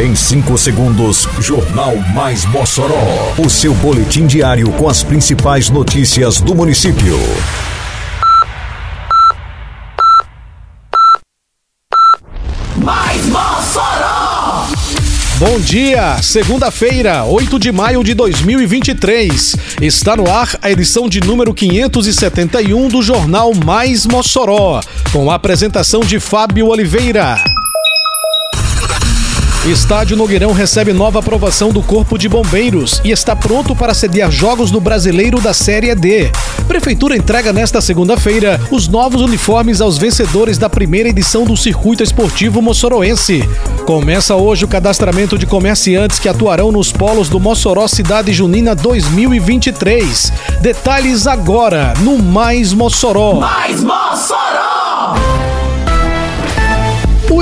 Em 5 segundos, Jornal Mais Mossoró. O seu boletim diário com as principais notícias do município. Mais Mossoró! Bom dia, segunda-feira, 8 de maio de 2023. Está no ar a edição de número 571 do Jornal Mais Mossoró, com a apresentação de Fábio Oliveira. Estádio Nogueirão recebe nova aprovação do Corpo de Bombeiros e está pronto para sediar jogos do Brasileiro da Série D. Prefeitura entrega nesta segunda-feira os novos uniformes aos vencedores da primeira edição do Circuito Esportivo Moçoroense. Começa hoje o cadastramento de comerciantes que atuarão nos polos do Mossoró Cidade Junina 2023. Detalhes agora no Mais Mossoró. Mais Mossoró!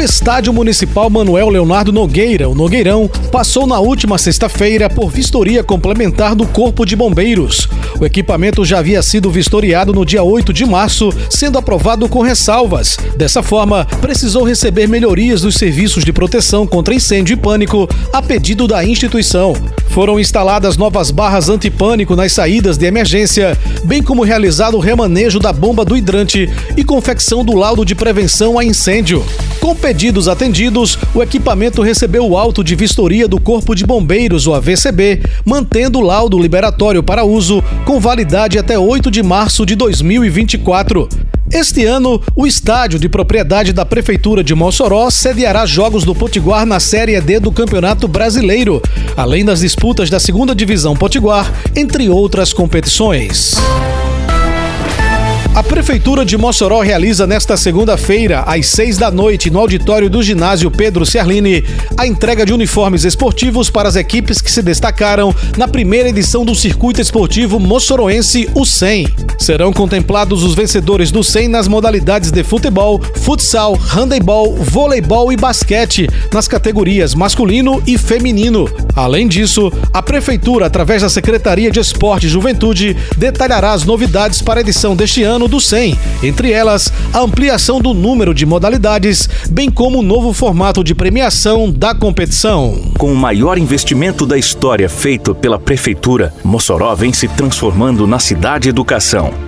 Estádio Municipal Manuel Leonardo Nogueira, o Nogueirão, passou na última sexta-feira por vistoria complementar do Corpo de Bombeiros. O equipamento já havia sido vistoriado no dia 8 de março, sendo aprovado com ressalvas. Dessa forma, precisou receber melhorias dos serviços de proteção contra incêndio e pânico a pedido da instituição. Foram instaladas novas barras antipânico nas saídas de emergência, bem como realizado o remanejo da bomba do hidrante e confecção do laudo de prevenção a incêndio. Com pedidos atendidos, o equipamento recebeu o auto de vistoria do Corpo de Bombeiros, o AVCB, mantendo o laudo liberatório para uso com validade até 8 de março de 2024. Este ano, o estádio de propriedade da Prefeitura de Mossoró sediará jogos do Potiguar na Série D do Campeonato Brasileiro, além das disputas da segunda Divisão Potiguar, entre outras competições. A Prefeitura de Mossoró realiza nesta segunda-feira, às seis da noite, no auditório do ginásio Pedro Ciarline, a entrega de uniformes esportivos para as equipes que se destacaram na primeira edição do Circuito Esportivo Mossoroense, o 100. Serão contemplados os vencedores do 100 nas modalidades de futebol, futsal, handebol, voleibol e basquete, nas categorias masculino e feminino. Além disso, a Prefeitura, através da Secretaria de Esporte e Juventude, detalhará as novidades para a edição deste ano do 100, entre elas a ampliação do número de modalidades, bem como o novo formato de premiação da competição. Com o maior investimento da história feito pela Prefeitura, Mossoró vem se transformando na cidade educação.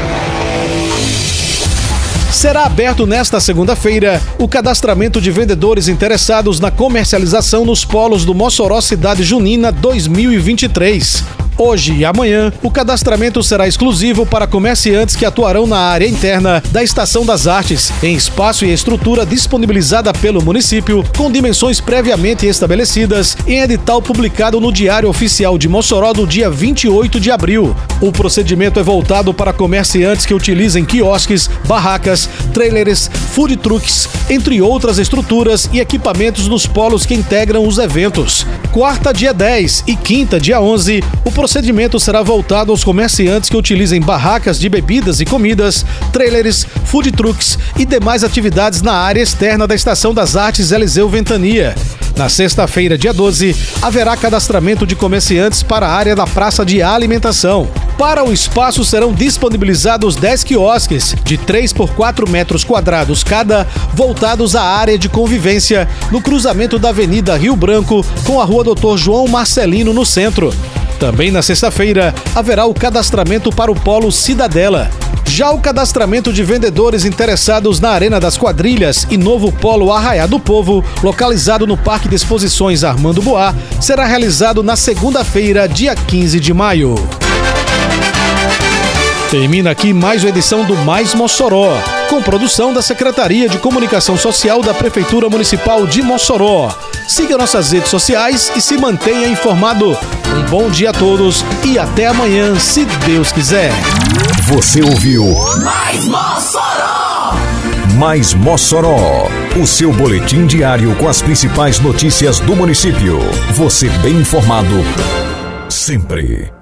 Será aberto nesta segunda-feira o cadastramento de vendedores interessados na comercialização nos polos do Mossoró Cidade Junina 2023. Hoje e amanhã, o cadastramento será exclusivo para comerciantes que atuarão na área interna da Estação das Artes, em espaço e estrutura disponibilizada pelo município, com dimensões previamente estabelecidas, em edital publicado no Diário Oficial de Mossoró do dia 28 de abril. O procedimento é voltado para comerciantes que utilizem quiosques, barracas, trailers, food trucks, entre outras estruturas e equipamentos nos polos que integram os eventos. Quarta, dia 10 e quinta, dia 11, o procedimento será voltado aos comerciantes que utilizem barracas de bebidas e comidas, trailers, food trucks e demais atividades na área externa da Estação das Artes Eliseu Ventania. Na sexta-feira, dia 12, haverá cadastramento de comerciantes para a área da praça de alimentação. Para o espaço serão disponibilizados 10 quiosques de 3 por 4 metros quadrados cada, voltados à área de convivência, no cruzamento da Avenida Rio Branco com a Rua Doutor João Marcelino no centro. Também na sexta-feira haverá o cadastramento para o Polo Cidadela. Já o cadastramento de vendedores interessados na Arena das Quadrilhas e novo Polo Arraiá do Povo, localizado no Parque de Exposições Armando Boá, será realizado na segunda-feira, dia 15 de maio. Termina aqui mais uma edição do Mais Mossoró, com produção da Secretaria de Comunicação Social da Prefeitura Municipal de Mossoró. Siga nossas redes sociais e se mantenha informado. Um bom dia a todos e até amanhã, se Deus quiser. Você ouviu Mais Mossoró! Mais Mossoró, o seu boletim diário com as principais notícias do município. Você bem informado sempre.